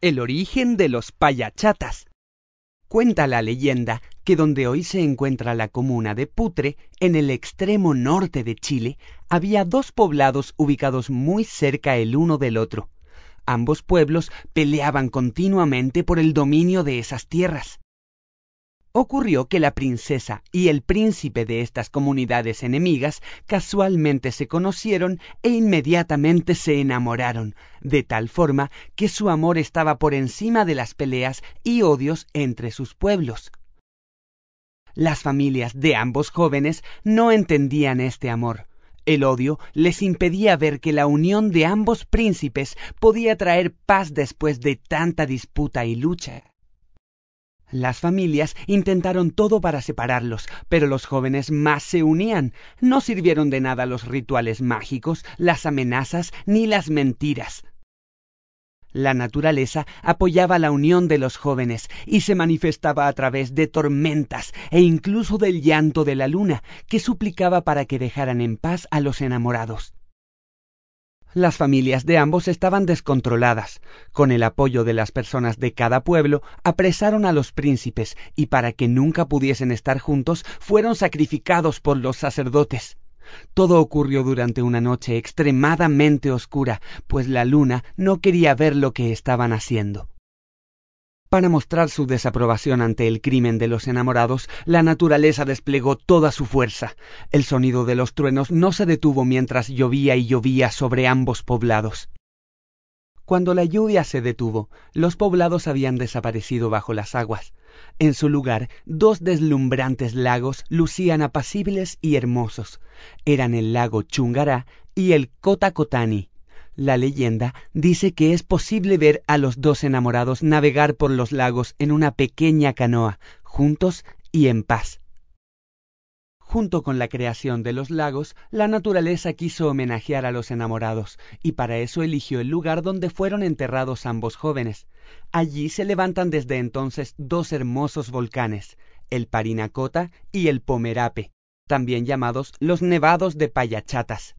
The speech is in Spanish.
El origen de los payachatas. Cuenta la leyenda que donde hoy se encuentra la comuna de Putre, en el extremo norte de Chile, había dos poblados ubicados muy cerca el uno del otro. Ambos pueblos peleaban continuamente por el dominio de esas tierras. Ocurrió que la princesa y el príncipe de estas comunidades enemigas casualmente se conocieron e inmediatamente se enamoraron, de tal forma que su amor estaba por encima de las peleas y odios entre sus pueblos. Las familias de ambos jóvenes no entendían este amor. El odio les impedía ver que la unión de ambos príncipes podía traer paz después de tanta disputa y lucha. Las familias intentaron todo para separarlos, pero los jóvenes más se unían. No sirvieron de nada los rituales mágicos, las amenazas ni las mentiras. La naturaleza apoyaba la unión de los jóvenes y se manifestaba a través de tormentas e incluso del llanto de la luna, que suplicaba para que dejaran en paz a los enamorados. Las familias de ambos estaban descontroladas. Con el apoyo de las personas de cada pueblo, apresaron a los príncipes y para que nunca pudiesen estar juntos, fueron sacrificados por los sacerdotes. Todo ocurrió durante una noche extremadamente oscura, pues la luna no quería ver lo que estaban haciendo. Para mostrar su desaprobación ante el crimen de los enamorados, la naturaleza desplegó toda su fuerza. El sonido de los truenos no se detuvo mientras llovía y llovía sobre ambos poblados. Cuando la lluvia se detuvo, los poblados habían desaparecido bajo las aguas. En su lugar, dos deslumbrantes lagos lucían apacibles y hermosos. Eran el lago Chungará y el Cotacotani. La leyenda dice que es posible ver a los dos enamorados navegar por los lagos en una pequeña canoa, juntos y en paz. Junto con la creación de los lagos, la naturaleza quiso homenajear a los enamorados, y para eso eligió el lugar donde fueron enterrados ambos jóvenes. Allí se levantan desde entonces dos hermosos volcanes, el Parinacota y el Pomerape, también llamados los Nevados de Payachatas.